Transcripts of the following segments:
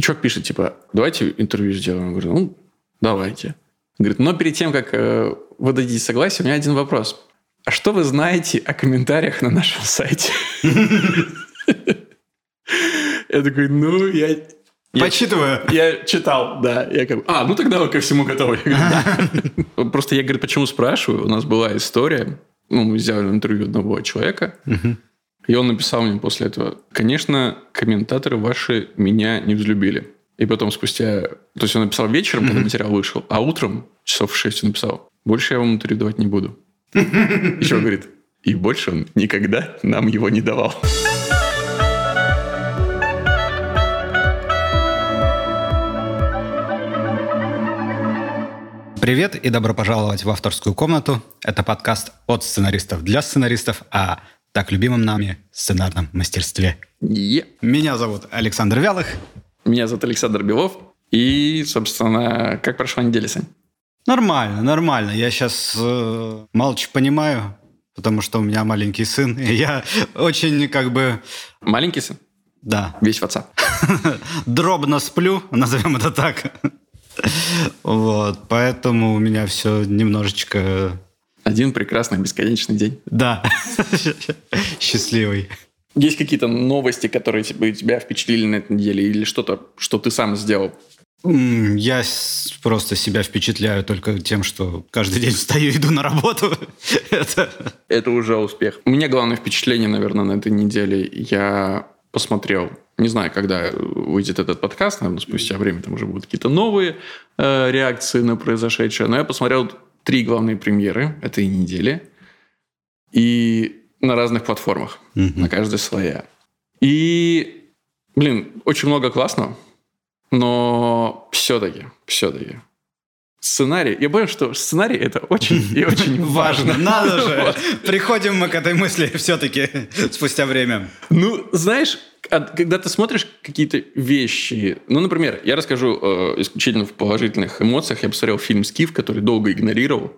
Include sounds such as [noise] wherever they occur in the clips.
И чувак пишет, типа, давайте интервью сделаем. Я говорю, ну, давайте. Говорит, но перед тем, как э, вы дадите согласие, у меня один вопрос. А что вы знаете о комментариях на нашем сайте? [laughs] Я такой, ну, я... Почитываю. Я читал, да. Я как а, ну тогда вы ко всему готовы. [laughs] Просто я, говорю, почему спрашиваю? У нас была история, ну, мы взяли интервью одного человека, и он написал мне после этого, конечно, комментаторы ваши меня не взлюбили. И потом спустя... То есть он написал вечером, когда материал вышел, а утром, часов в 6 он написал, больше я вам интервью давать не буду. Еще говорит, и больше он никогда нам его не давал. Привет и добро пожаловать в авторскую комнату. Это подкаст от сценаристов для сценаристов о так любимом нами сценарном мастерстве. Е. Меня зовут Александр Вялых. Меня зовут Александр Белов. И, собственно, как прошла неделя, Сань? Нормально, нормально. Я сейчас э, молча понимаю, потому что у меня маленький сын, и я очень как бы... Маленький сын? Да. Весь в отца. [laughs] Дробно сплю, назовем это так. [laughs] Вот, поэтому у меня все немножечко... Один прекрасный бесконечный день. Да, [laughs] счастливый. Есть какие-то новости, которые тебя впечатлили на этой неделе, или что-то, что ты сам сделал? Я просто себя впечатляю только тем, что каждый день встаю и иду на работу. [laughs] Это... Это уже успех. У меня главное впечатление, наверное, на этой неделе. Я посмотрел, не знаю, когда выйдет этот подкаст, наверное, спустя время там уже будут какие-то новые э, реакции на произошедшее, но я посмотрел три главные премьеры этой недели. И на разных платформах, mm-hmm. на каждой своя. И, блин, очень много классного, но все-таки, все-таки Сценарий. Я понял, что сценарий это очень и очень [laughs] важно. Надо же. [laughs] Приходим мы к этой мысли все-таки спустя время. Ну, знаешь, когда ты смотришь какие-то вещи, ну, например, я расскажу э, исключительно в положительных эмоциях. Я посмотрел фильм «Скиф», который долго игнорировал.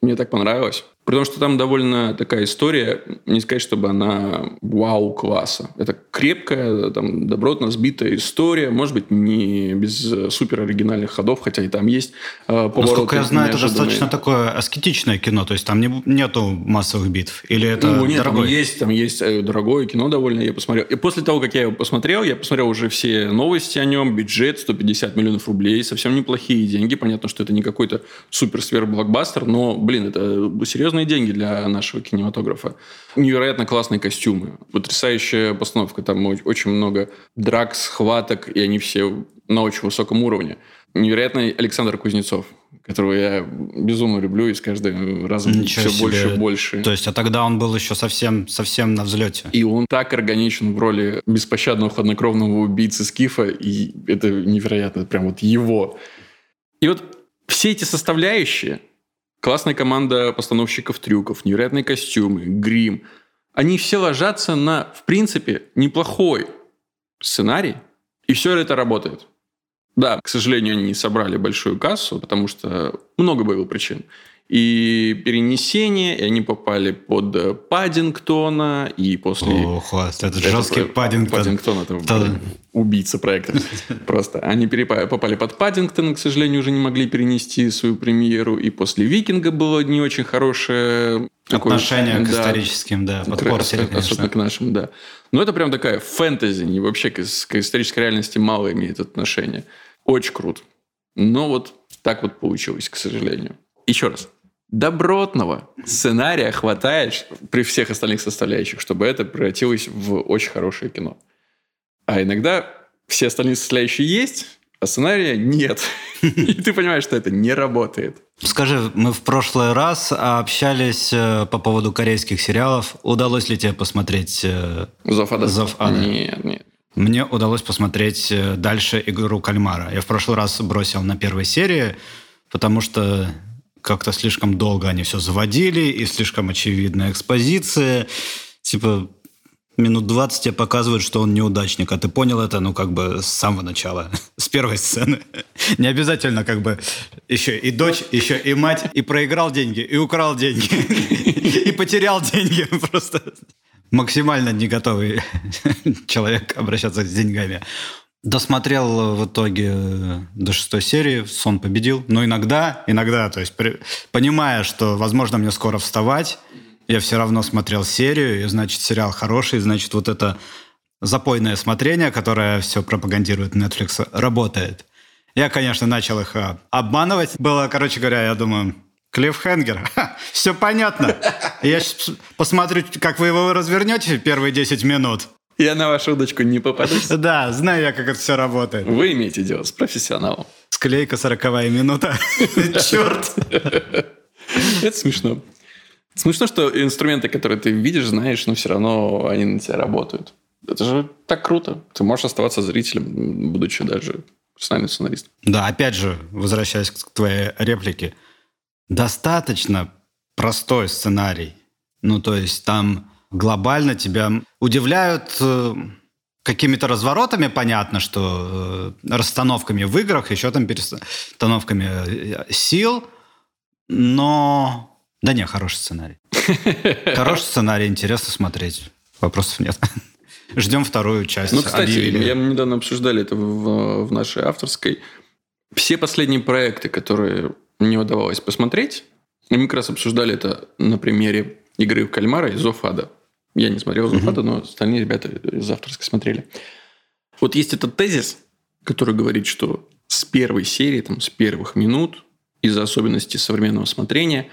Мне так понравилось. Потому что там довольно такая история, не сказать, чтобы она вау-класса. Это крепкая, там, добротно сбитая история, может быть, не без супер оригинальных ходов, хотя и там есть э, повороты. Насколько я знаю, это достаточно такое аскетичное кино, то есть там не, нету массовых битв, или это ну, нет, дорогое? Там есть, там есть э, дорогое кино довольно, я посмотрел. И после того, как я его посмотрел, я посмотрел уже все новости о нем, бюджет 150 миллионов рублей, совсем неплохие деньги, понятно, что это не какой-то супер-свер-блокбастер, но, блин, это серьезно огромные деньги для нашего кинематографа. Невероятно классные костюмы, потрясающая постановка. Там очень много драк, схваток, и они все на очень высоком уровне. Невероятный Александр Кузнецов, которого я безумно люблю и с каждым разом Ничего все себе. больше и больше. То есть, а тогда он был еще совсем, совсем на взлете. И он так органичен в роли беспощадного хладнокровного убийцы Скифа, и это невероятно, прям вот его. И вот все эти составляющие, Классная команда постановщиков трюков, невероятные костюмы, грим. Они все ложатся на, в принципе, неплохой сценарий, и все это работает. Да, к сожалению, они не собрали большую кассу, потому что много было причин и перенесение, и они попали под э, Паддингтона, и после... Ох, это жесткий Паддингтон. Паддингтон – это да. убийца проекта. [laughs] Просто. Они попали под Паддингтон, к сожалению, уже не могли перенести свою премьеру, и после Викинга было не очень хорошее... Отношение такое, к да, историческим, да, подпортили, Особенно к нашим, да. Но это прям такая фэнтези, не вообще к, к исторической реальности мало имеет отношение. Очень круто. Но вот так вот получилось, к сожалению. Еще раз, добротного сценария хватает при всех остальных составляющих, чтобы это превратилось в очень хорошее кино. А иногда все остальные составляющие есть, а сценария нет. [laughs] И ты понимаешь, что это не работает. Скажи, мы в прошлый раз общались э, по поводу корейских сериалов. Удалось ли тебе посмотреть Зов Ада? Зов Ада? Нет, нет. Мне удалось посмотреть э, дальше «Игру кальмара». Я в прошлый раз бросил на первой серии, потому что как-то слишком долго они все заводили, и слишком очевидная экспозиция. Типа, минут 20 тебе показывают, что он неудачник, а ты понял это, ну, как бы с самого начала, [laughs] с первой сцены. Не обязательно, как бы, еще и дочь, еще и мать, и проиграл деньги, и украл деньги, [laughs] и потерял деньги. [laughs] Просто максимально не готовый человек обращаться с деньгами. Досмотрел в итоге э, до шестой серии, сон победил. Но иногда, иногда, то есть при, понимая, что, возможно, мне скоро вставать, я все равно смотрел серию, и значит, сериал хороший, значит, вот это запойное смотрение, которое все пропагандирует Netflix, работает. Я, конечно, начал их а, обманывать. Было, короче говоря, я думаю, Клиффхенгер. [laughs] все понятно. Я посмотрю, как вы его развернете первые 10 минут. Я на вашу удочку не попадусь. [laughs] Да, знаю я, как это все работает. Вы имеете дело с профессионалом. Склейка сороковая минута. [laughs] Черт. Это смешно. Смешно, что инструменты, которые ты видишь, знаешь, но все равно они на тебя работают. Это же так круто. Ты можешь оставаться зрителем, будучи даже профессиональным сценаристом. Да, опять же, возвращаясь к твоей реплике, достаточно простой сценарий. Ну, то есть там глобально тебя удивляют э, какими-то разворотами, понятно, что э, расстановками в играх, еще там перестановками э, сил, но... Да не, хороший сценарий. [laughs] Хороший сценарий, интересно смотреть. Вопросов нет. [laughs] Ждем вторую часть. Ну, кстати, объявили. я недавно обсуждали это в, в нашей авторской. Все последние проекты, которые мне удавалось посмотреть, и мы как раз обсуждали это на примере игры в кальмара и Зофада. Я не смотрел Зуфата, но остальные ребята из авторской смотрели. Вот есть этот тезис, который говорит, что с первой серии, там, с первых минут, из-за особенностей современного смотрения,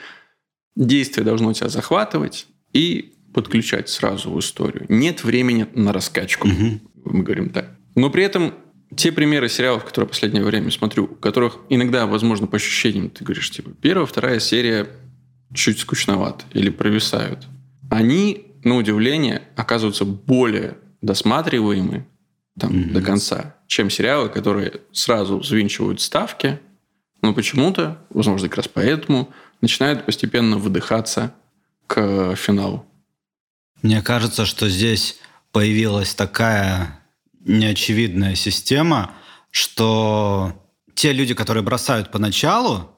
действие должно тебя захватывать и подключать сразу в историю. Нет времени на раскачку, угу. мы говорим так. Но при этом те примеры сериалов, которые в последнее время смотрю, у которых иногда, возможно, по ощущениям, ты говоришь, типа, первая, вторая серия чуть скучноват или провисают. Они на удивление, оказываются более досматриваемы там, mm-hmm. до конца, чем сериалы, которые сразу взвинчивают ставки, но почему-то, возможно, как раз поэтому, начинают постепенно выдыхаться к финалу. Мне кажется, что здесь появилась такая неочевидная система, что те люди, которые бросают поначалу,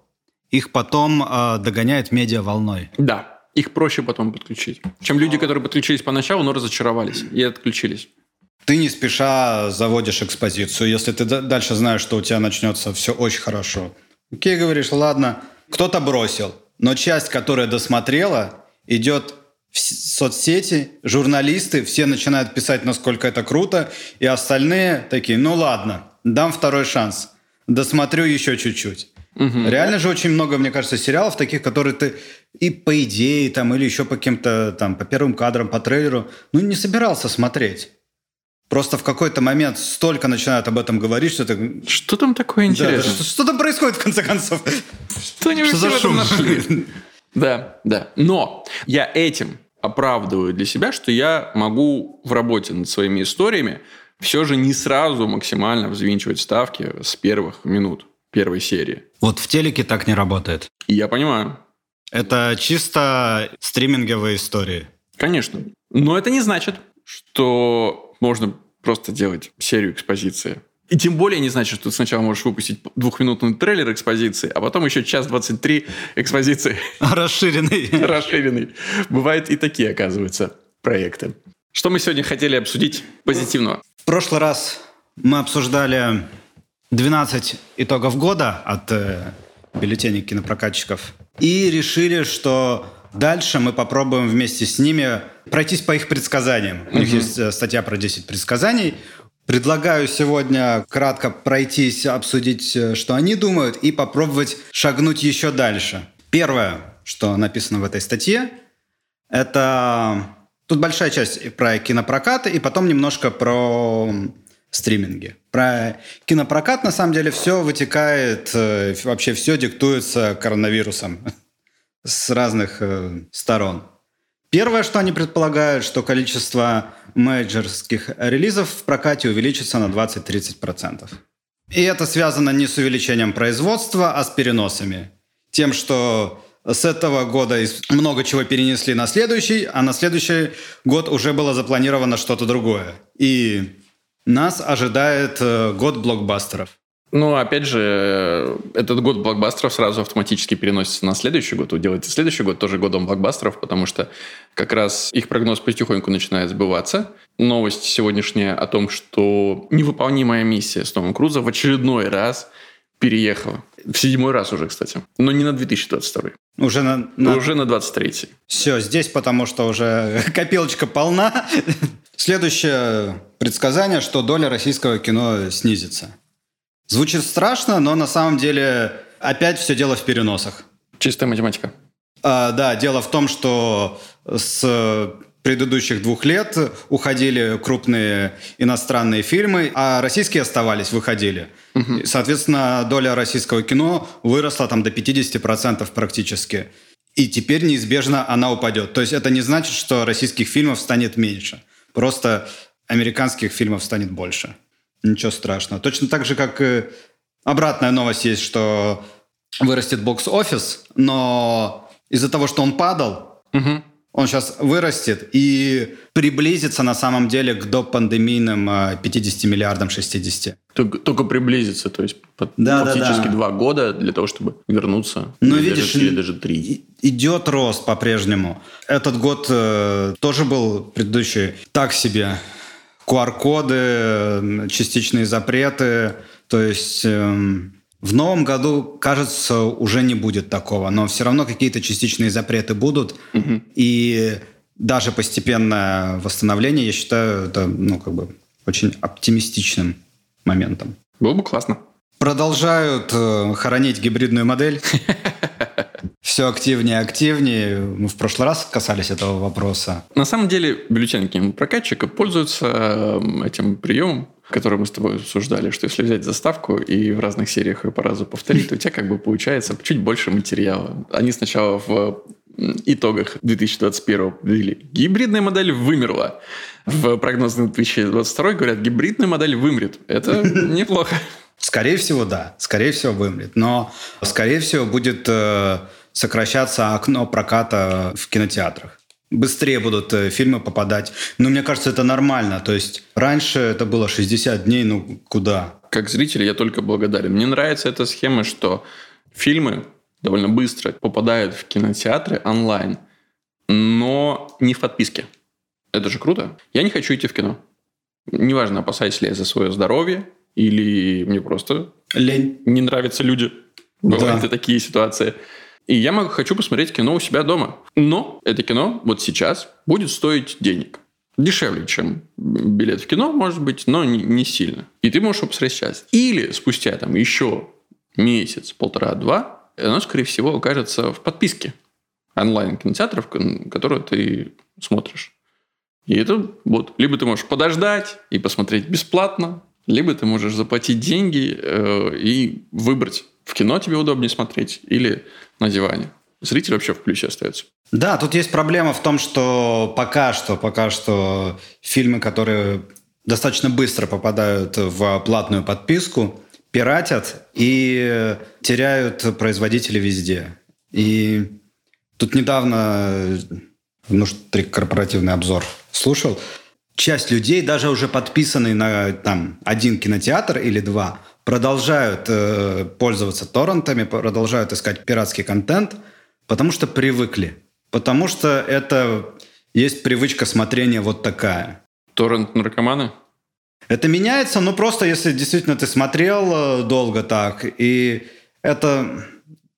их потом э, догоняет медиа волной. Да, их проще потом подключить. Чем люди, которые подключились поначалу, но разочаровались и отключились. Ты не спеша заводишь экспозицию, если ты дальше знаешь, что у тебя начнется все очень хорошо. Окей, говоришь, ладно, кто-то бросил, но часть, которая досмотрела, идет в соцсети, журналисты, все начинают писать, насколько это круто, и остальные такие, ну ладно, дам второй шанс, досмотрю еще чуть-чуть. Угу. Реально же очень много, мне кажется, сериалов таких, которые ты и по идее там или еще по каким-то там по первым кадрам, по трейлеру, ну не собирался смотреть. Просто в какой-то момент столько начинают об этом говорить, что ты... Что там такое интересное? Да, что, что там происходит, в конце концов? Что они что за шум? нашли? Да, да. Но я этим оправдываю для себя, что я могу в работе над своими историями все же не сразу максимально взвинчивать ставки с первых минут первой серии. Вот в телеке так не работает. Я понимаю. Это чисто стриминговые истории. Конечно. Но это не значит, что можно просто делать серию экспозиции. И тем более не значит, что ты сначала можешь выпустить двухминутный трейлер экспозиции, а потом еще час 23 экспозиции. [laughs] Расширенный. Расширенный. Бывают и такие, оказывается, проекты. Что мы сегодня хотели обсудить позитивного? В прошлый раз мы обсуждали 12 итогов года от э, бюллетеней кинопрокатчиков и решили, что дальше мы попробуем вместе с ними пройтись по их предсказаниям. У них есть э, статья про 10 предсказаний. Предлагаю сегодня кратко пройтись, обсудить, э, что они думают, и попробовать шагнуть еще дальше. Первое, что написано в этой статье, это... Тут большая часть про кинопрокаты, и потом немножко про стриминге. Про кинопрокат, на самом деле, все вытекает, э, вообще все диктуется коронавирусом [laughs] с разных э, сторон. Первое, что они предполагают, что количество менеджерских релизов в прокате увеличится на 20-30%. И это связано не с увеличением производства, а с переносами. Тем, что с этого года много чего перенесли на следующий, а на следующий год уже было запланировано что-то другое. И нас ожидает э, год блокбастеров. Ну, опять же, этот год блокбастеров сразу автоматически переносится на следующий год. Вы делаете следующий год тоже годом блокбастеров, потому что как раз их прогноз потихоньку начинает сбываться. Новость сегодняшняя о том, что невыполнимая миссия с Томом Крузом в очередной раз переехала. В седьмой раз уже, кстати. Но не на 2022. Уже на, на... Уже на 23 Все, здесь потому что уже [laughs] копилочка полна. Следующее предсказание, что доля российского кино снизится. Звучит страшно, но на самом деле опять все дело в переносах. Чистая математика. А, да, дело в том, что с предыдущих двух лет уходили крупные иностранные фильмы, а российские оставались, выходили. Угу. Соответственно, доля российского кино выросла там до 50% практически. И теперь неизбежно она упадет. То есть это не значит, что российских фильмов станет меньше. Просто американских фильмов станет больше. Ничего страшного. Точно так же, как обратная новость есть, что вырастет бокс-офис, но из-за того, что он падал, угу. Он сейчас вырастет и приблизится на самом деле к допандемийным 50 э, миллиардам 60. Только, только приблизится, то есть да, фактически да, да. два года для того, чтобы вернуться. Ну, или видишь, даже, или даже три. Идет рост по-прежнему. Этот год э, тоже был предыдущий так себе QR-коды, частичные запреты. То есть эм, в новом году, кажется, уже не будет такого, но все равно какие-то частичные запреты будут. Угу. И даже постепенное восстановление, я считаю, это ну, как бы очень оптимистичным моментом. Было бы классно. Продолжают э, хоронить гибридную модель. [laughs] Все активнее и активнее. Мы в прошлый раз касались этого вопроса. На самом деле бюллетени прокатчика пользуются эм, этим приемом, который мы с тобой обсуждали, что если взять заставку и в разных сериях ее по разу повторить, то у тебя как бы получается чуть больше материала. Они сначала в итогах 2021 говорили, гибридная модель вымерла. В прогнозе 2022 говорят, гибридная модель вымрет. Это [laughs] неплохо. Скорее всего, да. Скорее всего, вымрет. Но, скорее всего, будет э, сокращаться окно проката в кинотеатрах. Быстрее будут э, фильмы попадать. Но мне кажется, это нормально. То есть раньше это было 60 дней, ну куда? Как зритель я только благодарен. Мне нравится эта схема, что фильмы довольно быстро попадают в кинотеатры онлайн, но не в подписке. Это же круто. Я не хочу идти в кино. Неважно, опасаюсь ли я за свое здоровье, или мне просто лень. Не нравятся люди. Бывают да. и такие ситуации. И я могу, хочу посмотреть кино у себя дома. Но это кино вот сейчас будет стоить денег. Дешевле, чем билет в кино, может быть, но не, не сильно. И ты можешь его посмотреть сейчас. Или спустя там еще месяц, полтора-два, оно, скорее всего, окажется в подписке онлайн-кинотеатров, которые ты смотришь. И это вот, либо ты можешь подождать и посмотреть бесплатно, либо ты можешь заплатить деньги э, и выбрать, в кино тебе удобнее смотреть или на диване. Зритель вообще в плюсе остается. Да, тут есть проблема в том, что пока что, пока что фильмы, которые достаточно быстро попадают в платную подписку, пиратят и теряют производители везде. И тут недавно ну, корпоративный обзор слушал, часть людей, даже уже подписанные на там, один кинотеатр или два, продолжают э, пользоваться торрентами, продолжают искать пиратский контент, потому что привыкли. Потому что это есть привычка смотрения вот такая. Торрент-наркоманы? Это меняется, но просто если действительно ты смотрел э, долго так, и это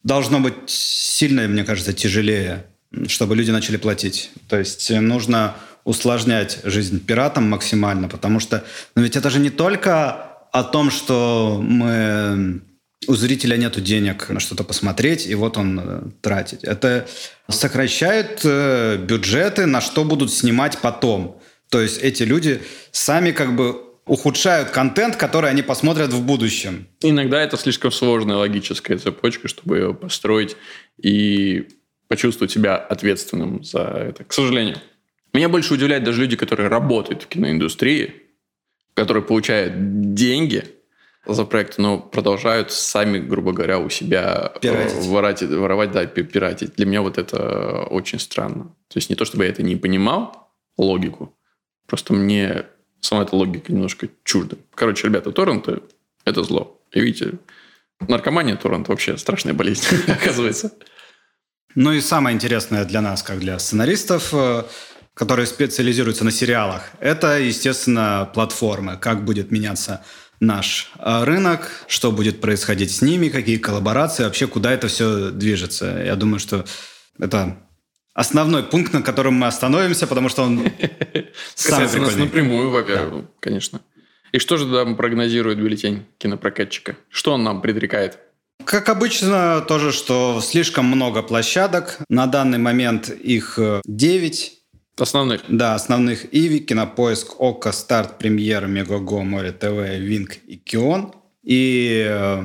должно быть сильно, мне кажется, тяжелее, чтобы люди начали платить. То есть нужно усложнять жизнь пиратам максимально, потому что ну ведь это же не только о том, что мы у зрителя нет денег на что-то посмотреть, и вот он э, тратит. Это сокращает э, бюджеты, на что будут снимать потом. То есть эти люди сами как бы ухудшают контент, который они посмотрят в будущем. Иногда это слишком сложная логическая цепочка, чтобы ее построить и почувствовать себя ответственным за это, к сожалению. Меня больше удивляют даже люди, которые работают в киноиндустрии, которые получают деньги за проект, но продолжают сами, грубо говоря, у себя пиратить. Воровать, воровать, да, пиратить. Для меня вот это очень странно. То есть не то, чтобы я это не понимал, логику, просто мне сама эта логика немножко чужда. Короче, ребята, торренты Это зло. И видите, наркомания торрент вообще страшная болезнь, [laughs] оказывается. Ну и самое интересное для нас, как для сценаристов, э, которые специализируются на сериалах, это, естественно, платформы. Как будет меняться наш э, рынок, что будет происходить с ними, какие коллаборации, вообще куда это все движется. Я думаю, что это основной пункт, на котором мы остановимся, потому что он [laughs] самый прикольный. нас напрямую, во-первых, конечно. И что же там прогнозирует бюллетень кинопрокатчика? Что он нам предрекает? Как обычно, тоже, что слишком много площадок. На данный момент их 9. Э, основных? Да, основных. Иви, Кинопоиск, ОКО, Старт, Премьер, Мегаго, Море ТВ, Винк и Кион. И э,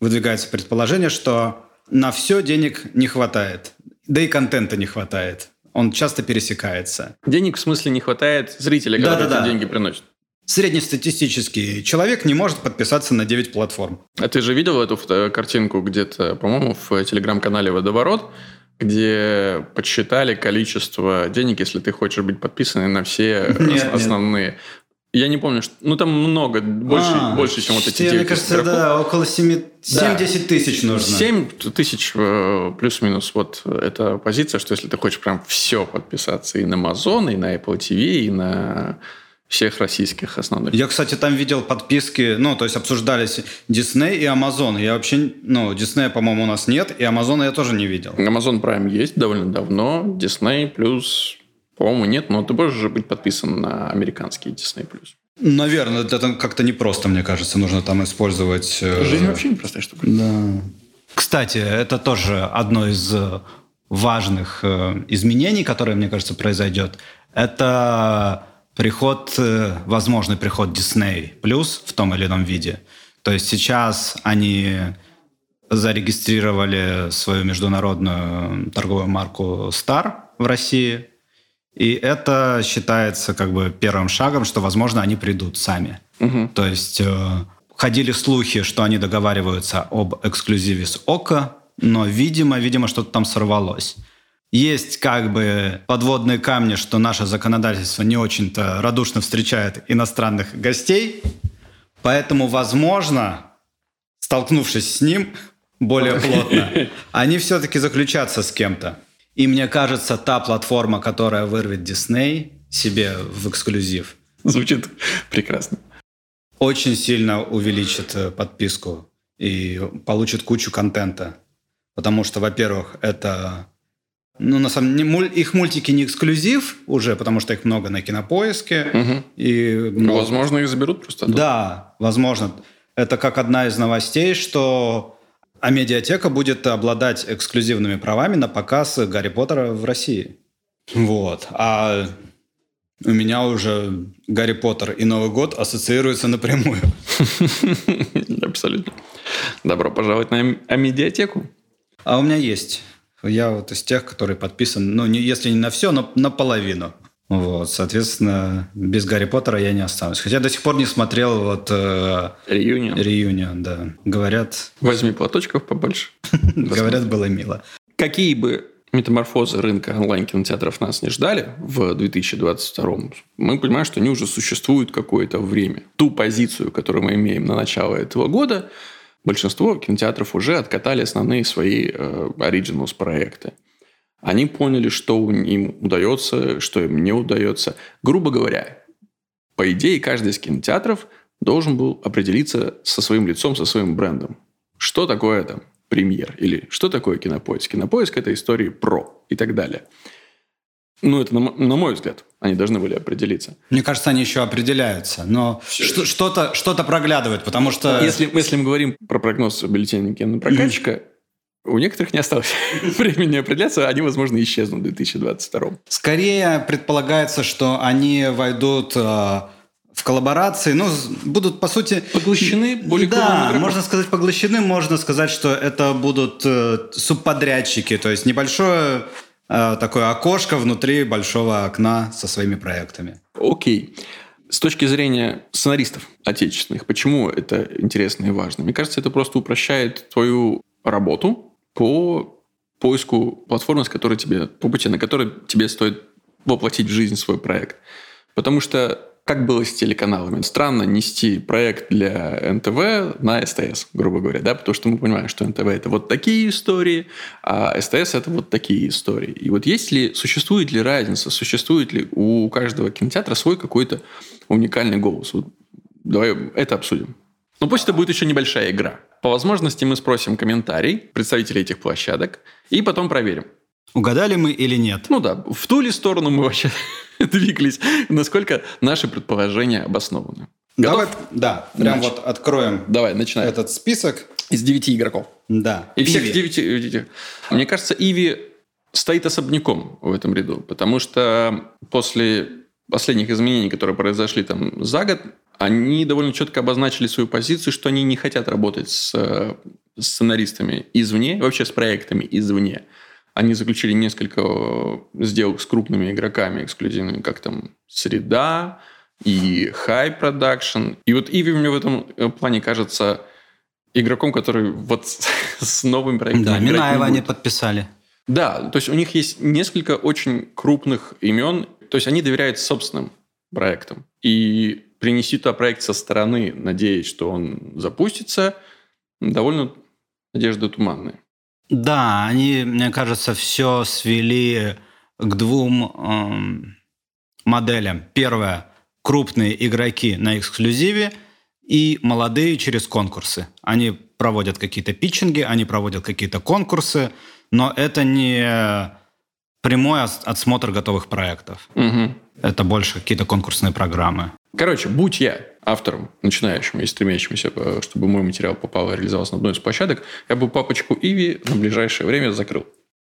выдвигается предположение, что на все денег не хватает. Да и контента не хватает. Он часто пересекается. Денег в смысле не хватает зрителя, да, которые да, да. деньги приносят? среднестатистический человек не может подписаться на 9 платформ. А ты же видел эту картинку где-то, по-моему, в телеграм-канале «Водоворот», где подсчитали количество денег, если ты хочешь быть подписан на все нет, основные. Нет. Я не помню, что... Ну, там много, больше, а, больше чем вот эти 9 Мне кажется, игроков. да, около 7-10 да. тысяч нужно. 7 тысяч э, плюс-минус. Вот эта позиция, что если ты хочешь прям все подписаться и на Amazon, и на Apple TV, и на всех российских основных. Я, кстати, там видел подписки, ну, то есть обсуждались Disney и Amazon. Я вообще, ну, Disney, по-моему, у нас нет, и Amazon я тоже не видел. Amazon Prime есть довольно давно, Disney плюс, по-моему, нет, но ты можешь же быть подписан на американский Disney плюс. Наверное, это как-то непросто, мне кажется, нужно там использовать... Э, Жизнь вообще непростая штука. Да. Кстати, это тоже одно из важных э, изменений, которое, мне кажется, произойдет. Это приход, э, возможный приход Disney Plus в том или ином виде. То есть сейчас они зарегистрировали свою международную торговую марку Star в России. И это считается как бы первым шагом, что, возможно, они придут сами. Угу. То есть э, ходили слухи, что они договариваются об эксклюзиве с ОКО, но, видимо, видимо, что-то там сорвалось. Есть как бы подводные камни, что наше законодательство не очень-то радушно встречает иностранных гостей, поэтому, возможно, столкнувшись с ним более плотно, [laughs] они все-таки заключатся с кем-то. И мне кажется, та платформа, которая вырвет Disney себе в эксклюзив. Звучит прекрасно. Очень сильно увеличит э, подписку и получит кучу контента. Потому что, во-первых, это ну, на самом деле, их мультики не эксклюзив уже, потому что их много на кинопоиске. Угу. И много... Возможно, их заберут просто. Да, возможно. Это как одна из новостей, что а медиатека будет обладать эксклюзивными правами на показ Гарри Поттера в России. Вот. А у меня уже Гарри Поттер и Новый год ассоциируются напрямую. [laughs] Абсолютно. Добро пожаловать на медиатеку. А у меня есть я вот из тех, которые подписан, ну, не, если не на все, но наполовину. Вот, соответственно, без Гарри Поттера я не останусь. Хотя до сих пор не смотрел вот... Э, Реюнион. Реюнион, да. Говорят... Возьми платочков побольше. [laughs] Говорят, было мило. Какие бы метаморфозы рынка онлайн-кинотеатров нас не ждали в 2022 мы понимаем, что они уже существуют какое-то время. Ту позицию, которую мы имеем на начало этого года, большинство кинотеатров уже откатали основные свои э, Originals проекты. Они поняли, что им удается, что им не удается. Грубо говоря, по идее, каждый из кинотеатров должен был определиться со своим лицом, со своим брендом. Что такое там премьер? Или что такое кинопоиск? Кинопоиск – это истории про и так далее. Ну, это на, на мой взгляд. Они должны были определиться. Мне кажется, они еще определяются. Но что-то, что-то проглядывает, потому что... Если, если мы говорим про прогноз бюллетеня кинопрокатчика. У некоторых не осталось [laughs] времени определяться, они, возможно, исчезнут в 2022. Скорее предполагается, что они войдут э, в коллаборации, ну, будут, по сути... Поглощены более Да, можно сказать поглощены, можно сказать, что это будут э, субподрядчики, то есть небольшое такое окошко внутри большого окна со своими проектами. Окей. С точки зрения сценаристов отечественных, почему это интересно и важно? Мне кажется, это просто упрощает твою работу по поиску платформы, с которой тебе, по пути, на которой тебе стоит воплотить в жизнь свой проект. Потому что как было с телеканалами. Странно нести проект для НТВ на СТС, грубо говоря, да, потому что мы понимаем, что НТВ это вот такие истории, а СТС это вот такие истории. И вот есть ли, существует ли разница, существует ли у каждого кинотеатра свой какой-то уникальный голос? Вот давай это обсудим. Но пусть это будет еще небольшая игра. По возможности мы спросим комментарий представителей этих площадок и потом проверим. Угадали мы или нет? Ну да, в ту ли сторону мы вообще [laughs] двигались, насколько наши предположения обоснованы. Готов? Давай, да, прям Нач... вот откроем Давай, начинай. этот список. Из девяти игроков. Да. И всех девяти. Мне кажется, Иви стоит особняком в этом ряду, потому что после последних изменений, которые произошли там за год, они довольно четко обозначили свою позицию, что они не хотят работать с сценаристами извне, вообще с проектами извне. Они заключили несколько э, сделок с крупными игроками эксклюзивными, как там «Среда» и «High Production». И вот Иви мне в этом э, плане кажется игроком, который вот с [laughs] новым проектом... Да, Минаева они подписали. Да, то есть у них есть несколько очень крупных имен, то есть они доверяют собственным проектам. И принести туда проект со стороны, надеясь, что он запустится, довольно надежды туманные. Да, они, мне кажется, все свели к двум эм, моделям. Первое – крупные игроки на эксклюзиве и молодые через конкурсы. Они проводят какие-то питчинги, они проводят какие-то конкурсы, но это не прямой отсмотр готовых проектов. Угу. Это больше какие-то конкурсные программы. Короче, будь я автором, начинающим и стремящимся, э, чтобы мой материал попал и реализовался на одной из площадок, я бы папочку Иви на ближайшее время закрыл.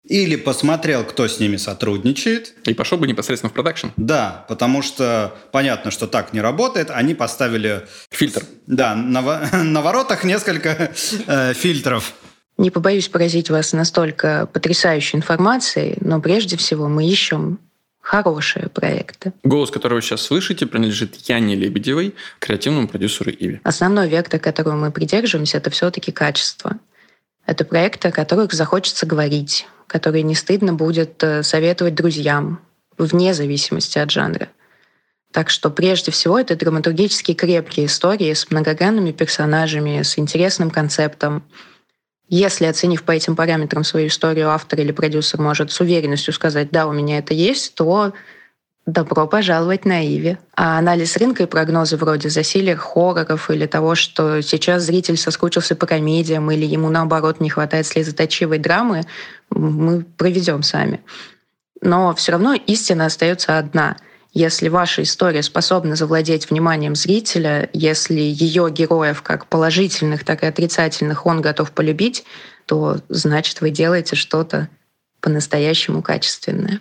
Или посмотрел, кто с ними сотрудничает. И пошел бы непосредственно в продакшн. Да, потому что понятно, что так не работает. Они поставили... Фильтр. Да, на, [laughs] на воротах несколько э, фильтров. Не побоюсь поразить вас настолько потрясающей информацией, но прежде всего мы ищем хорошие проекты. Голос, который вы сейчас слышите, принадлежит Яне Лебедевой, креативному продюсеру Иви. Основной вектор, которого мы придерживаемся, это все-таки качество. Это проекты, о которых захочется говорить, которые не стыдно будет э, советовать друзьям, вне зависимости от жанра. Так что прежде всего это драматургически крепкие истории с многогранными персонажами, с интересным концептом, если, оценив по этим параметрам свою историю, автор или продюсер может с уверенностью сказать, да, у меня это есть, то добро пожаловать на Иви. А анализ рынка и прогнозы вроде засилия хорроров или того, что сейчас зритель соскучился по комедиям или ему, наоборот, не хватает слезоточивой драмы, мы проведем сами. Но все равно истина остается одна — если ваша история способна завладеть вниманием зрителя, если ее героев как положительных, так и отрицательных он готов полюбить, то значит вы делаете что-то по-настоящему качественное.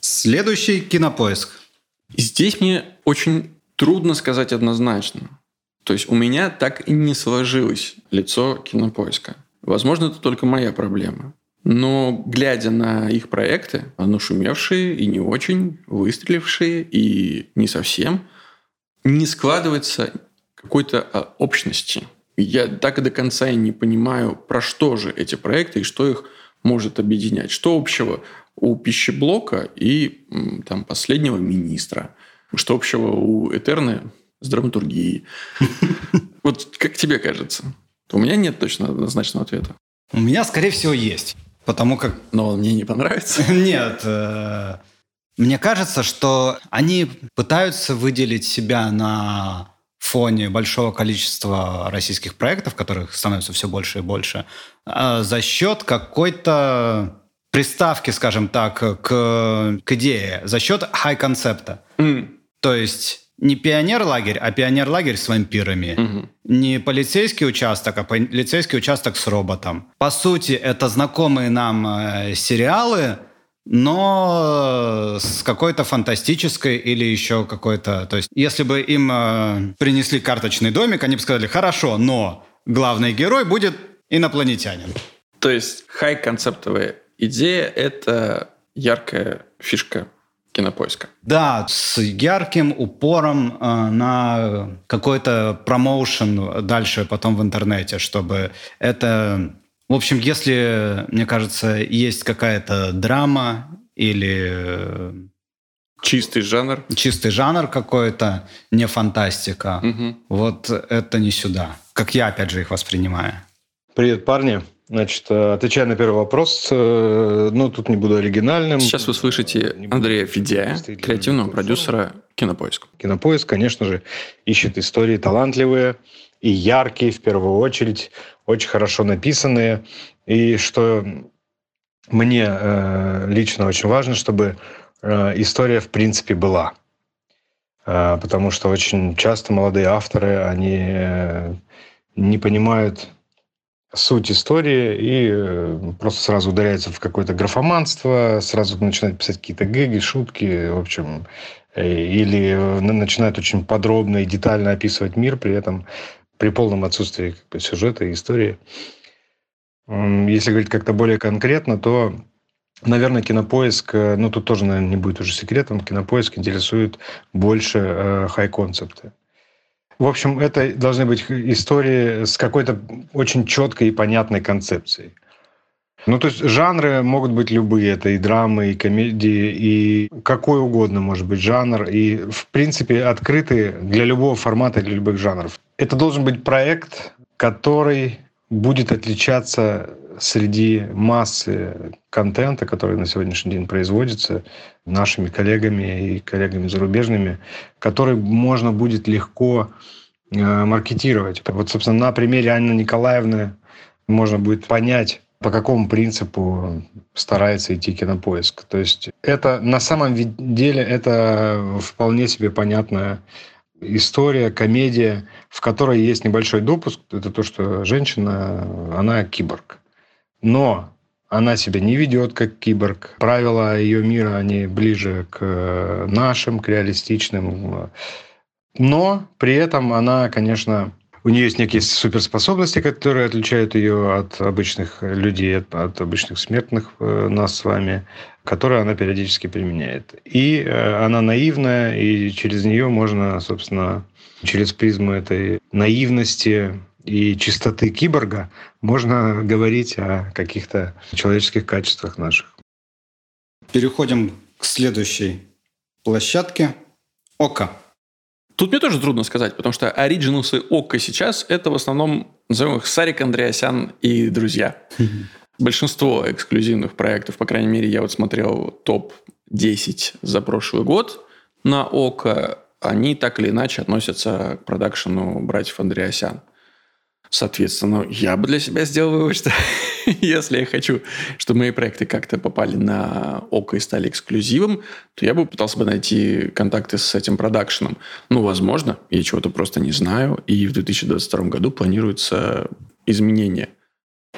Следующий кинопоиск. Здесь мне очень трудно сказать однозначно. То есть у меня так и не сложилось лицо кинопоиска. Возможно, это только моя проблема. Но глядя на их проекты, нашумевшие и не очень, выстрелившие и не совсем, не складывается какой-то а, общности. Я так и до конца и не понимаю, про что же эти проекты и что их может объединять. Что общего у пищеблока и там, последнего министра? Что общего у Этерны с драматургией? [laughs] Вот как тебе кажется? У меня нет точно однозначного ответа. У меня, скорее всего, есть. Потому как... Но он мне не понравится. [laughs] Нет. Э, мне кажется, что они пытаются выделить себя на фоне большого количества российских проектов, которых становится все больше и больше, э, за счет какой-то приставки, скажем так, к, к идее, за счет хай-концепта. Mm. То есть не пионер-лагерь, а пионер-лагерь с вампирами. Угу. Не полицейский участок, а полицейский участок с роботом. По сути, это знакомые нам э, сериалы, но с какой-то фантастической или еще какой-то... То есть, если бы им э, принесли карточный домик, они бы сказали, хорошо, но главный герой будет инопланетянин. То есть, хай-концептовая идея — это яркая фишка кинопоиска. Да, с ярким упором э, на какой-то промоушен дальше потом в интернете, чтобы это... В общем, если, мне кажется, есть какая-то драма или Чистый жанр. Чистый жанр какой-то, не фантастика. Угу. Вот это не сюда. Как я, опять же, их воспринимаю. Привет, парни. Значит, э, отвечая на первый вопрос, э, ну, тут не буду оригинальным. Сейчас вы слышите Андрея Федяя, креативного продюсера «Кинопоиск». «Кинопоиск», конечно же, ищет истории талантливые и яркие, в первую очередь, очень хорошо написанные. И что мне э, лично очень важно, чтобы э, история, в принципе, была. Э, потому что очень часто молодые авторы, они э, не понимают суть истории и э, просто сразу ударяется в какое-то графоманство, сразу начинает писать какие-то гэги, шутки, в общем, э, или э, начинает очень подробно и детально описывать мир, при этом при полном отсутствии как бы, сюжета и истории. Если говорить как-то более конкретно, то, наверное, кинопоиск, ну тут тоже, наверное, не будет уже секретом, кинопоиск интересует больше хай-концепты. В общем, это должны быть истории с какой-то очень четкой и понятной концепцией. Ну, то есть жанры могут быть любые. Это и драмы, и комедии, и какой угодно может быть жанр. И, в принципе, открытые для любого формата, для любых жанров. Это должен быть проект, который будет отличаться среди массы контента, который на сегодняшний день производится нашими коллегами и коллегами зарубежными, который можно будет легко э, маркетировать. Вот, собственно, на примере Анны Николаевны можно будет понять, по какому принципу старается идти кинопоиск. То есть это на самом деле это вполне себе понятная история, комедия, в которой есть небольшой допуск. Это то, что женщина, она киборг. Но она себя не ведет как киборг. Правила ее мира, они ближе к нашим, к реалистичным. Но при этом она, конечно, у нее есть некие суперспособности, которые отличают ее от обычных людей, от, от обычных смертных э, нас с вами, которые она периодически применяет. И э, она наивная, и через нее можно, собственно, через призму этой наивности и чистоты киборга можно говорить о каких-то человеческих качествах наших. Переходим к следующей площадке. Ока. Тут мне тоже трудно сказать, потому что оригинусы ОККО сейчас – это в основном, назовем их, Сарик Андреасян и друзья. Большинство эксклюзивных проектов, по крайней мере, я вот смотрел топ-10 за прошлый год на ОКО, они так или иначе относятся к продакшену братьев Андреасян. Соответственно, я бы для себя сделал вывод, что [laughs] если я хочу, чтобы мои проекты как-то попали на ОКО и стали эксклюзивом, то я бы пытался бы найти контакты с этим продакшеном. Ну, возможно, я чего-то просто не знаю, и в 2022 году планируется изменение.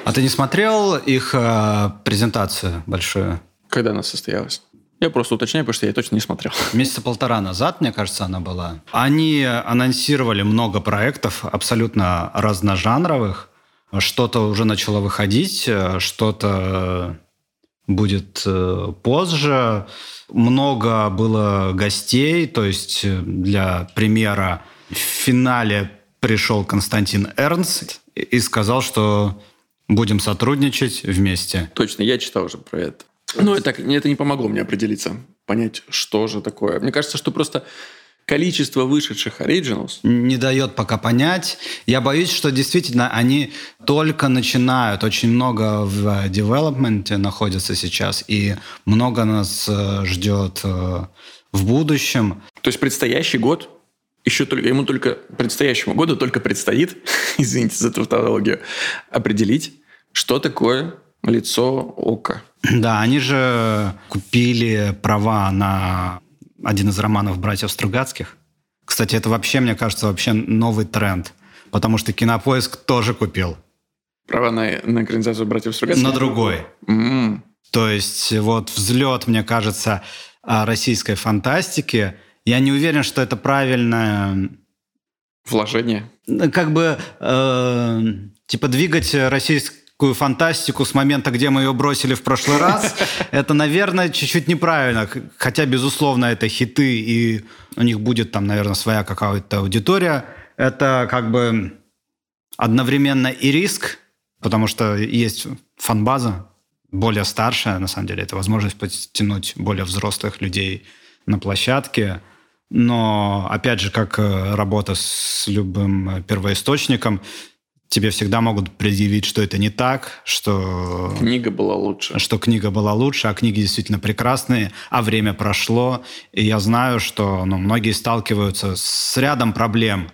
А ты не смотрел их э, презентацию большую? Когда она состоялась? Я просто уточняю, потому что я точно не смотрел. Месяца полтора назад, мне кажется, она была. Они анонсировали много проектов абсолютно разножанровых. Что-то уже начало выходить, что-то будет э, позже. Много было гостей, то есть для примера в финале пришел Константин Эрнст и сказал, что будем сотрудничать вместе. Точно, я читал уже про это. Но это, это не помогло мне определиться, понять, что же такое. Мне кажется, что просто количество вышедших Originals... Не дает пока понять. Я боюсь, что действительно они только начинают. Очень много в девелопменте находятся сейчас, и много нас э, ждет э, в будущем. То есть предстоящий год еще только, ему только предстоящему году только предстоит, [laughs] извините за тавтологию, определить, что такое лицо ока. Да, они же купили права на один из романов братьев Стругацких. Кстати, это вообще, мне кажется, вообще новый тренд, потому что Кинопоиск тоже купил. Права на, на экранизацию братьев Стругацких? На другой. Mm. То есть вот взлет, мне кажется, российской фантастики. Я не уверен, что это правильное... Вложение? Как бы, э, типа, двигать российскую такую фантастику с момента, где мы ее бросили в прошлый раз, [laughs] это, наверное, чуть-чуть неправильно. Хотя, безусловно, это хиты, и у них будет там, наверное, своя какая-то аудитория. Это как бы одновременно и риск, потому что есть фанбаза более старшая, на самом деле, это возможность подтянуть более взрослых людей на площадке. Но, опять же, как э, работа с любым первоисточником, тебе всегда могут предъявить, что это не так, что... Книга была лучше. Что книга была лучше, а книги действительно прекрасные, а время прошло. И я знаю, что ну, многие сталкиваются с рядом проблем,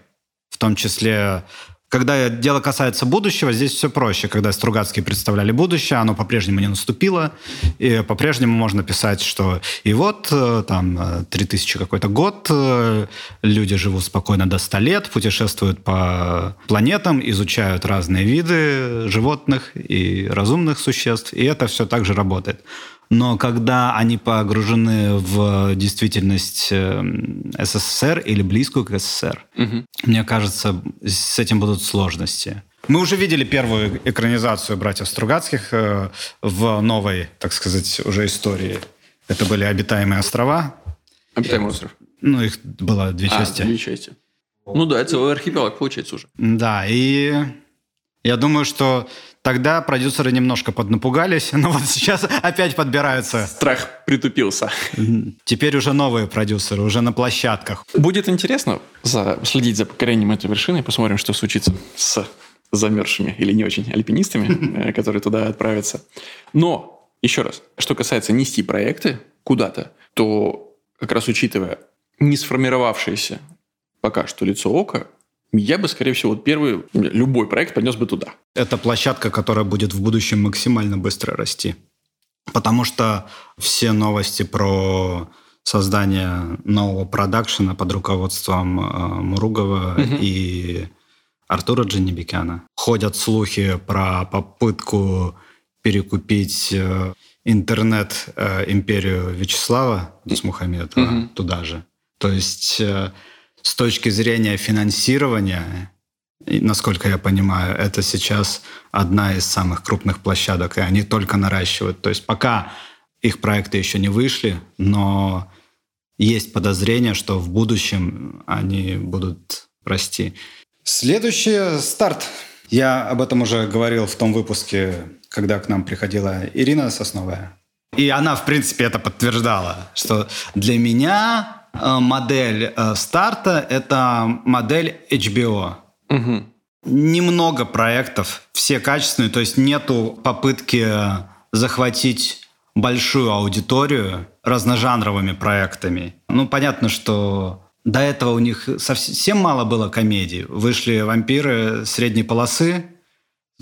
в том числе когда дело касается будущего, здесь все проще. Когда Стругацкие представляли будущее, оно по-прежнему не наступило, и по-прежнему можно писать, что и вот э, там 3000 э, какой-то год, э, люди живут спокойно до 100 лет, путешествуют по планетам, изучают разные виды животных и разумных существ, и это все также работает но когда они погружены в действительность эм, СССР или близкую к СССР, угу. мне кажется, с этим будут сложности. Мы уже видели первую экранизацию «Братьев Стругацких» э, в новой, так сказать, уже истории. Это были «Обитаемые острова». «Обитаемый остров». Ну, их было две а, части. две части. Ну да, это архипелаг получается уже. Да, и я думаю, что Тогда продюсеры немножко поднапугались, [laughs] но вот сейчас опять подбираются. Страх притупился. Теперь уже новые продюсеры, уже на площадках. Будет интересно за, следить за покорением этой вершины. Посмотрим, что случится с замерзшими или не очень альпинистами, [laughs] э, которые туда отправятся. Но, еще раз, что касается нести проекты куда-то, то как раз учитывая не сформировавшееся пока что лицо ока, я бы, скорее всего, вот первый, любой проект понес бы туда. Это площадка, которая будет в будущем максимально быстро расти. Потому что все новости про создание нового продакшена под руководством э, Муругова угу. и Артура Дженебекяна. Ходят слухи про попытку перекупить э, интернет-империю э, Вячеслава Дусмухаметова угу. туда же. То есть э, с точки зрения финансирования, насколько я понимаю, это сейчас одна из самых крупных площадок, и они только наращивают. То есть пока их проекты еще не вышли, но есть подозрение, что в будущем они будут расти. Следующий старт. Я об этом уже говорил в том выпуске, когда к нам приходила Ирина Сосновая. И она, в принципе, это подтверждала, что для меня модель э, старта – это модель HBO. Угу. Немного проектов, все качественные, то есть нету попытки захватить большую аудиторию разножанровыми проектами. Ну, понятно, что до этого у них совсем мало было комедий. Вышли «Вампиры» средней полосы,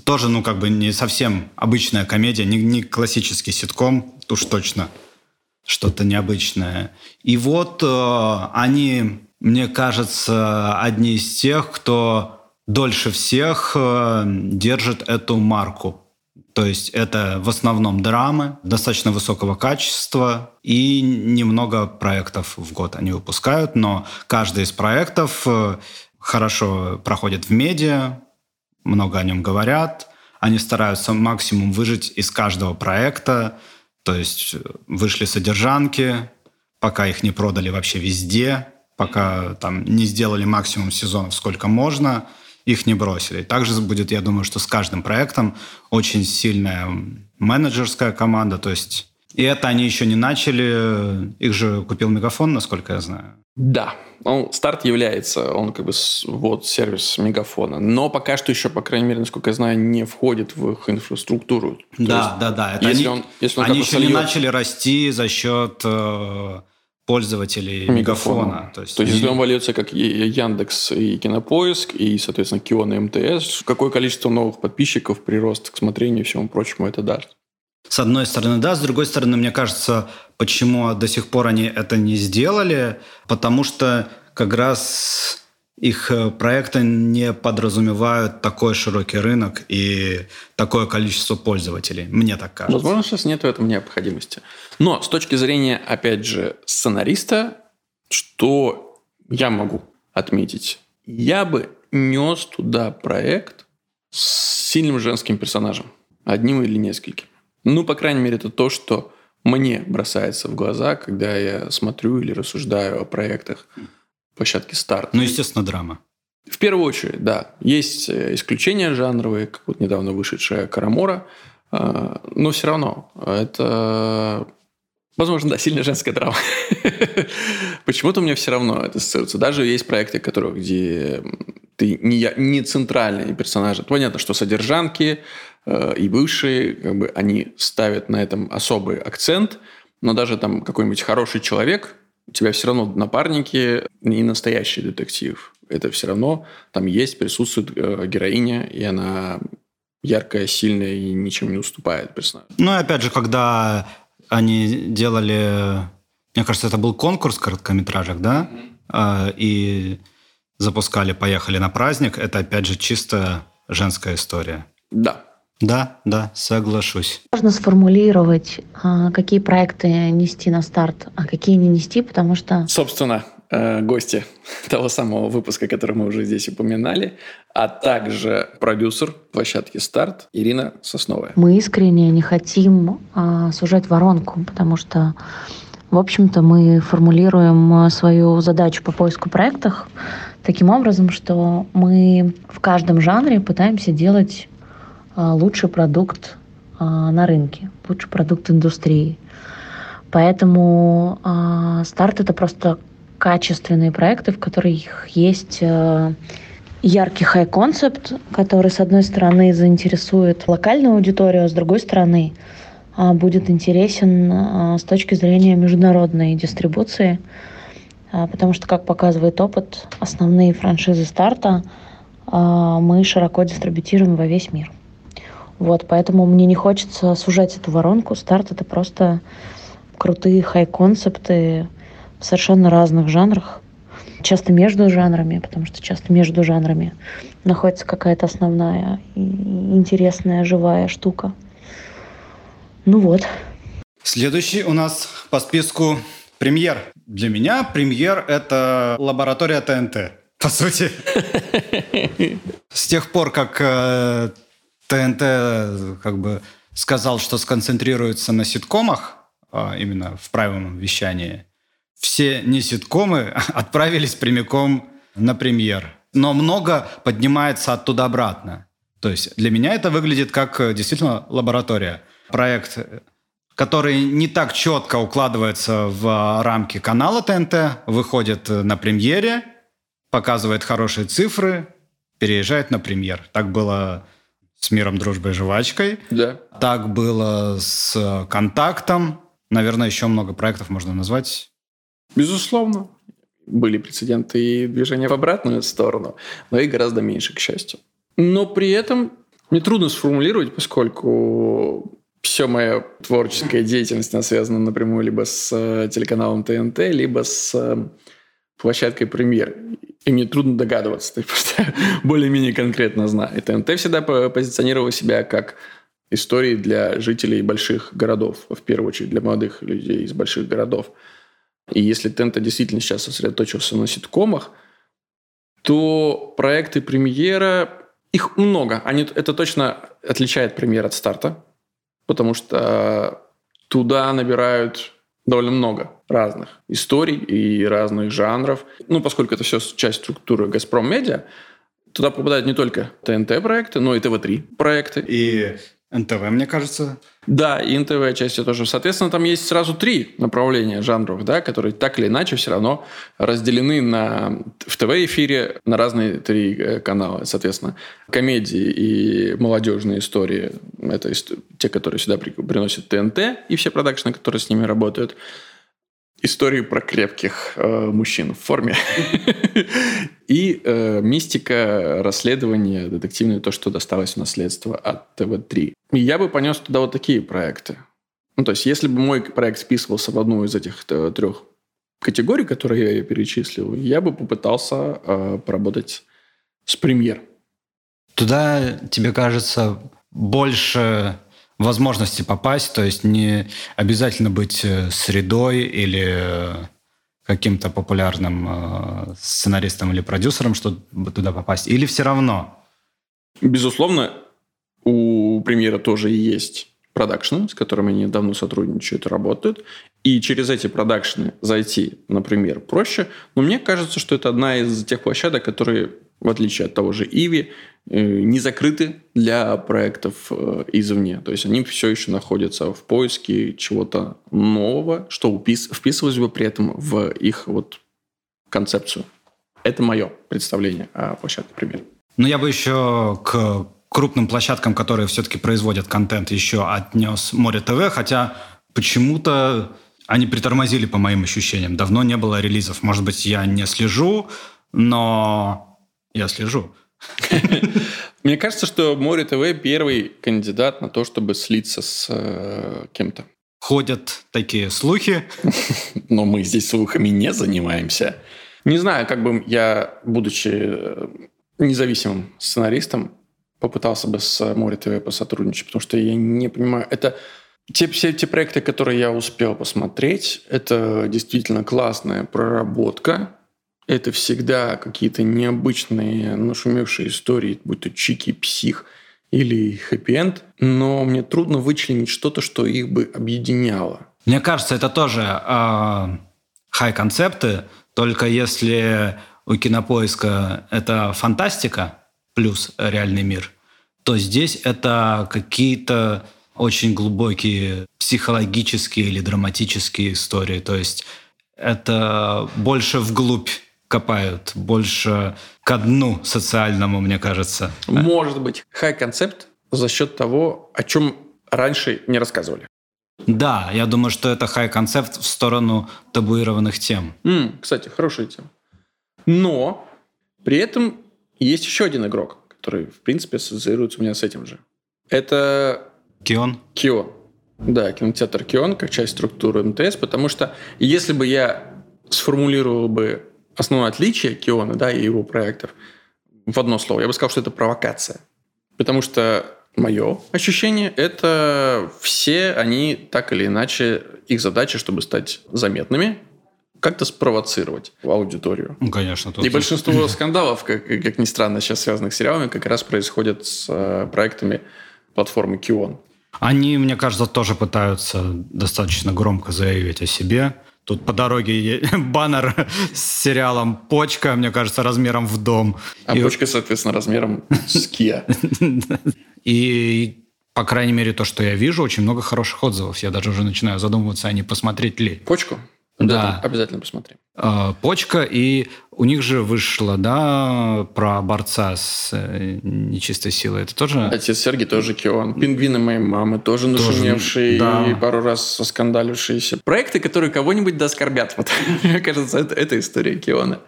тоже, ну, как бы не совсем обычная комедия, не, не классический ситком, уж точно что-то необычное. И вот э, они, мне кажется, одни из тех, кто дольше всех э, держит эту марку. То есть это в основном драмы достаточно высокого качества и немного проектов в год они выпускают, но каждый из проектов э, хорошо проходит в медиа, много о нем говорят, они стараются максимум выжить из каждого проекта, то есть э, вышли содержанки, пока их не продали вообще везде, пока там не сделали максимум сезонов, сколько можно, их не бросили. Также будет, я думаю, что с каждым проектом очень сильная менеджерская команда, то есть и это они еще не начали, их же купил Мегафон, насколько я знаю. Да, он, старт является, он как бы вот сервис Мегафона, но пока что еще, по крайней мере, насколько я знаю, не входит в их инфраструктуру. То да, есть, да, да. Это если они, он, если он они еще сольет... не начали расти за счет э, пользователей Мегафона. Мегафона. То есть, То есть если он вольется как Яндекс и Кинопоиск, и, соответственно, Кион и МТС, какое количество новых подписчиков, прирост к смотрению и всему прочему это даст? С одной стороны, да. С другой стороны, мне кажется, почему до сих пор они это не сделали, потому что как раз их э, проекты не подразумевают такой широкий рынок и такое количество пользователей. Мне так кажется. Возможно, сейчас нет в этом необходимости. Но с точки зрения, опять же, сценариста, что я могу отметить? Я бы нес туда проект с сильным женским персонажем. Одним или нескольким. Ну, по крайней мере, это то, что мне бросается в глаза, когда я смотрю или рассуждаю о проектах площадки старт. Ну, естественно, драма. В первую очередь, да. Есть э, исключения жанровые, как вот недавно вышедшая Карамора, а, но все равно это Возможно, да, сильная женская драма. [laughs] Почему-то мне все равно это ассоциируется. Даже есть проекты, которые, где ты не, не центральный персонаж. Понятно, что содержанки э, и бывшие, как бы, они ставят на этом особый акцент, но даже там какой-нибудь хороший человек, у тебя все равно напарники не настоящий детектив. Это все равно там есть, присутствует э, героиня, и она яркая, сильная и ничем не уступает персонажу. Ну и опять же, когда они делали, мне кажется, это был конкурс короткометражек, да? Mm-hmm. И запускали «Поехали на праздник». Это, опять же, чисто женская история. Да. Да, да, соглашусь. Можно сформулировать, а, какие проекты нести на старт, а какие не нести, потому что... Собственно, э, гости [laughs] того самого выпуска, который мы уже здесь упоминали, а также продюсер площадки «Старт» Ирина Сосновая. Мы искренне не хотим а, сужать воронку, потому что, в общем-то, мы формулируем свою задачу по поиску проектов таким образом, что мы в каждом жанре пытаемся делать а, лучший продукт а, на рынке, лучший продукт индустрии. Поэтому старт это просто качественные проекты, в которых есть яркий хай-концепт, который, с одной стороны, заинтересует локальную аудиторию, а с другой стороны, будет интересен с точки зрения международной дистрибуции, потому что, как показывает опыт, основные франшизы старта мы широко дистрибутируем во весь мир. Вот, поэтому мне не хочется сужать эту воронку. Старт — это просто крутые хай-концепты в совершенно разных жанрах. Часто между жанрами, потому что часто между жанрами находится какая-то основная интересная живая штука. Ну вот. Следующий у нас по списку премьер. Для меня премьер — это лаборатория ТНТ, по сути. С тех пор, как э, ТНТ как бы сказал, что сконцентрируется на ситкомах, а, именно в правильном вещании, все не ситкомы [laughs] отправились прямиком на премьер. Но много поднимается оттуда обратно. То есть для меня это выглядит как э, действительно лаборатория. Проект, который не так четко укладывается в рамки канала ТНТ, выходит на премьере, показывает хорошие цифры, переезжает на премьер. Так было с миром, дружбой, жвачкой. Да. Так было с контактом. Наверное, еще много проектов можно назвать. Безусловно. Были прецеденты и движения в обратную сторону, но и гораздо меньше, к счастью. Но при этом мне трудно сформулировать, поскольку все моя творческая деятельность она связана напрямую либо с э, телеканалом ТНТ, либо с э, площадкой премьер. И мне трудно догадываться, [laughs] потому что более-менее конкретно знаю. И ТНТ всегда позиционировал себя как истории для жителей больших городов, в первую очередь для молодых людей из больших городов. И если ТНТ действительно сейчас сосредоточился на ситкомах, то проекты премьера, их много. Они, это точно отличает премьер от старта, потому что туда набирают довольно много разных историй и разных жанров. Ну, поскольку это все часть структуры «Газпром Медиа», туда попадают не только ТНТ-проекты, но и ТВ-3 проекты. И НТВ, мне кажется. Да, и НТВ части тоже. Соответственно, там есть сразу три направления жанров, да, которые так или иначе все равно разделены на, в ТВ-эфире на разные три э, канала. Соответственно, комедии и молодежные истории – это те, которые сюда приносят ТНТ и все продакшны, которые с ними работают – истории про крепких э, мужчин в форме. [laughs] И э, мистика, расследование, детективное, то, что досталось в наследство от ТВ-3. И я бы понес туда вот такие проекты. Ну, то есть, если бы мой проект списывался в одну из этих э, трех категорий, которые я перечислил, я бы попытался э, поработать с премьер. Туда, тебе кажется, больше возможности попасть, то есть не обязательно быть э, средой или э, каким-то популярным э, сценаристом или продюсером, чтобы туда попасть, или все равно? Безусловно, у премьера тоже есть продакшны, с которыми они давно сотрудничают и работают. И через эти продакшны зайти, например, проще. Но мне кажется, что это одна из тех площадок, которые, в отличие от того же Иви не закрыты для проектов э, извне. То есть они все еще находятся в поиске чего-то нового, что вписывалось бы при этом в их вот концепцию. Это мое представление о площадке «Пример». Ну, я бы еще к крупным площадкам, которые все-таки производят контент, еще отнес Море ТВ, хотя почему-то они притормозили, по моим ощущениям. Давно не было релизов. Может быть, я не слежу, но я слежу. [laughs] Мне кажется, что Море ТВ первый кандидат на то, чтобы слиться с э, кем-то. Ходят такие слухи. [laughs] Но мы здесь слухами не занимаемся. Не знаю, как бы я, будучи э, независимым сценаристом, попытался бы с Море ТВ посотрудничать, потому что я не понимаю, это те, все те проекты, которые я успел посмотреть, это действительно классная проработка. Это всегда какие-то необычные, нашумевшие истории, будь то Чики, Псих или Хэппи-энд. Но мне трудно вычленить что-то, что их бы объединяло. Мне кажется, это тоже э, хай-концепты, только если у кинопоиска это фантастика плюс реальный мир, то здесь это какие-то очень глубокие психологические или драматические истории. То есть это больше вглубь копают, больше ко дну социальному, мне кажется. Может быть. Хай-концепт за счет того, о чем раньше не рассказывали. Да, я думаю, что это хай-концепт в сторону табуированных тем. М, кстати, хорошая тема. Но при этом есть еще один игрок, который, в принципе, ассоциируется у меня с этим же. Это Кион? Кион. Да, кинотеатр Кион как часть структуры МТС, потому что если бы я сформулировал бы основное отличие Киона да, и его проектов в одно слово, я бы сказал, что это провокация. Потому что мое ощущение – это все они так или иначе, их задача, чтобы стать заметными, как-то спровоцировать аудиторию. Ну, конечно. Тут... И большинство [laughs] скандалов, как, как ни странно, сейчас связанных с сериалами, как раз происходят с э, проектами платформы Кион. Они, мне кажется, тоже пытаются достаточно громко заявить о себе. Тут по дороге [laughs] баннер с сериалом «Почка», мне кажется, размером в дом. А и... «Почка», соответственно, размером с Kia. [laughs] И по крайней мере, то, что я вижу, очень много хороших отзывов. Я даже уже начинаю задумываться, а не посмотреть ли. Почку? Да. Обязательно посмотрим. А, почка, и у них же вышло, да, про борца с э, нечистой силой. Это тоже... Отец Сергей тоже Кион. Пингвины моей мамы тоже нашумевшие да. и пару раз соскандалившиеся. Проекты, которые кого-нибудь доскорбят. Вот, [laughs] мне кажется, это, это история Киона.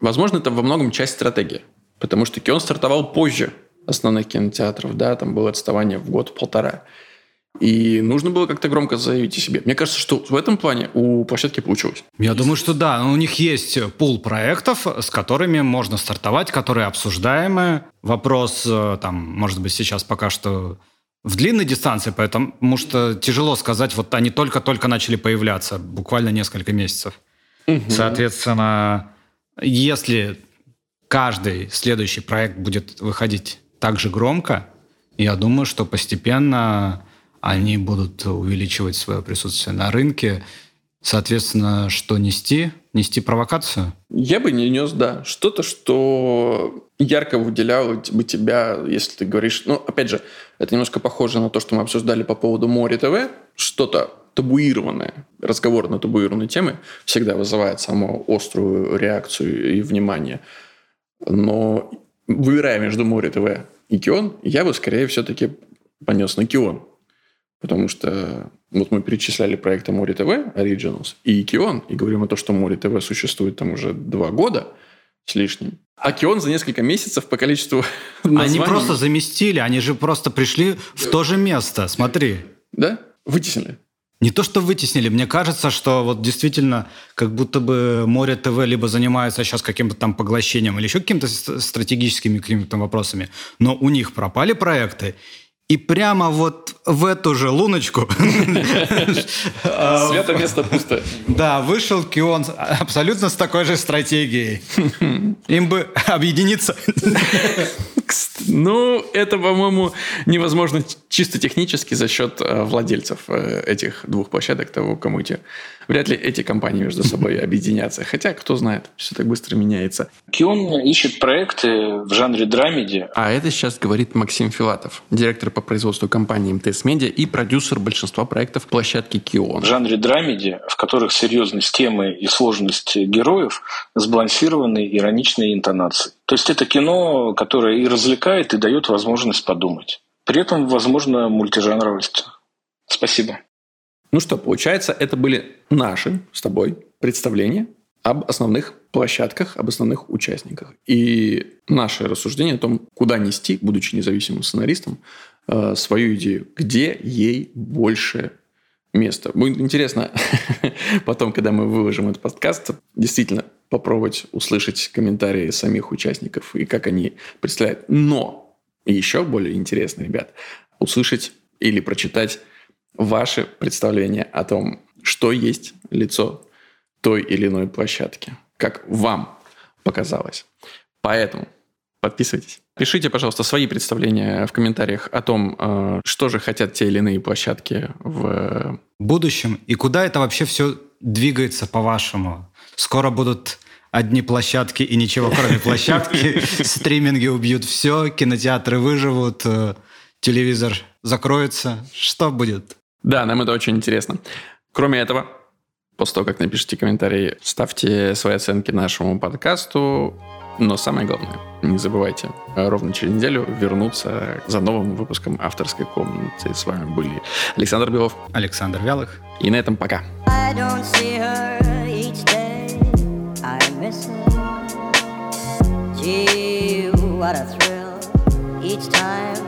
Возможно, это во многом часть стратегии. Потому что Кион стартовал позже основных кинотеатров. Да, там было отставание в год-полтора. И нужно было как-то громко заявить о себе. Мне кажется, что в этом плане у площадки получилось. Я думаю, что да. У них есть пул проектов, с которыми можно стартовать, которые обсуждаемы. Вопрос, э, там, может быть, сейчас пока что в длинной дистанции, потому что тяжело сказать, вот они только-только начали появляться, буквально несколько месяцев. Угу. Соответственно, если каждый следующий проект будет выходить так же громко, я думаю, что постепенно они будут увеличивать свое присутствие на рынке. Соответственно, что нести? Нести провокацию? Я бы не нес, да. Что-то, что ярко выделяло бы тебя, если ты говоришь... Ну, опять же, это немножко похоже на то, что мы обсуждали по поводу Море ТВ. Что-то табуированное, разговор на табуированные темы всегда вызывает самую острую реакцию и внимание. Но выбирая между Море ТВ и Кион, я бы скорее все-таки понес на Кион. Потому что вот мы перечисляли проекты Море ТВ, Originals и Кион, и говорим о том, что Море ТВ существует там уже два года с лишним. А Кион за несколько месяцев по количеству [laughs] названий... Они просто заместили, они же просто пришли в то же место, смотри. Да? Вытеснили. Не то, что вытеснили. Мне кажется, что вот действительно как будто бы Море ТВ либо занимается сейчас каким-то там поглощением или еще какими-то стратегическими какими-то вопросами, но у них пропали проекты, и прямо вот в эту же луночку... Свято место пусто. Да, вышел Кион абсолютно с такой же стратегией. Им бы объединиться. Ну, это, по-моему, невозможно чисто технически за счет э, владельцев э, этих двух площадок, того, кому эти... Вряд ли эти компании между собой объединятся. Хотя, кто знает, все так быстро меняется. Кион ищет проекты в жанре драмеди. А это сейчас говорит Максим Филатов, директор по производству компании МТС Медиа и продюсер большинства проектов площадки Кион. В жанре драмеди, в которых серьезность темы и сложность героев сбалансированы ироничные интонации. То есть это кино, которое и развлекает, и дает возможность подумать. При этом, возможно, мультижанровость. Спасибо. Ну что, получается, это были наши с тобой представления об основных площадках, об основных участниках. И наше рассуждение о том, куда нести, будучи независимым сценаристом, э, свою идею, где ей больше места. Будет интересно [laughs] потом, когда мы выложим этот подкаст, действительно попробовать услышать комментарии самих участников и как они представляют. Но еще более интересно, ребят, услышать или прочитать ваше представление о том, что есть лицо той или иной площадки, как вам показалось. Поэтому подписывайтесь. Пишите, пожалуйста, свои представления в комментариях о том, э, что же хотят те или иные площадки в будущем и куда это вообще все двигается, по-вашему. Скоро будут одни площадки и ничего кроме [laughs] площадки. Стриминги убьют все, кинотеатры выживут, э, телевизор закроется. Что будет? Да, нам это очень интересно. Кроме этого, после того, как напишите комментарии, ставьте свои оценки нашему подкасту. Но самое главное, не забывайте ровно через неделю вернуться за новым выпуском авторской комнаты. С вами были Александр Белов, Александр Вялых. И на этом пока. Gee, what a thrill each time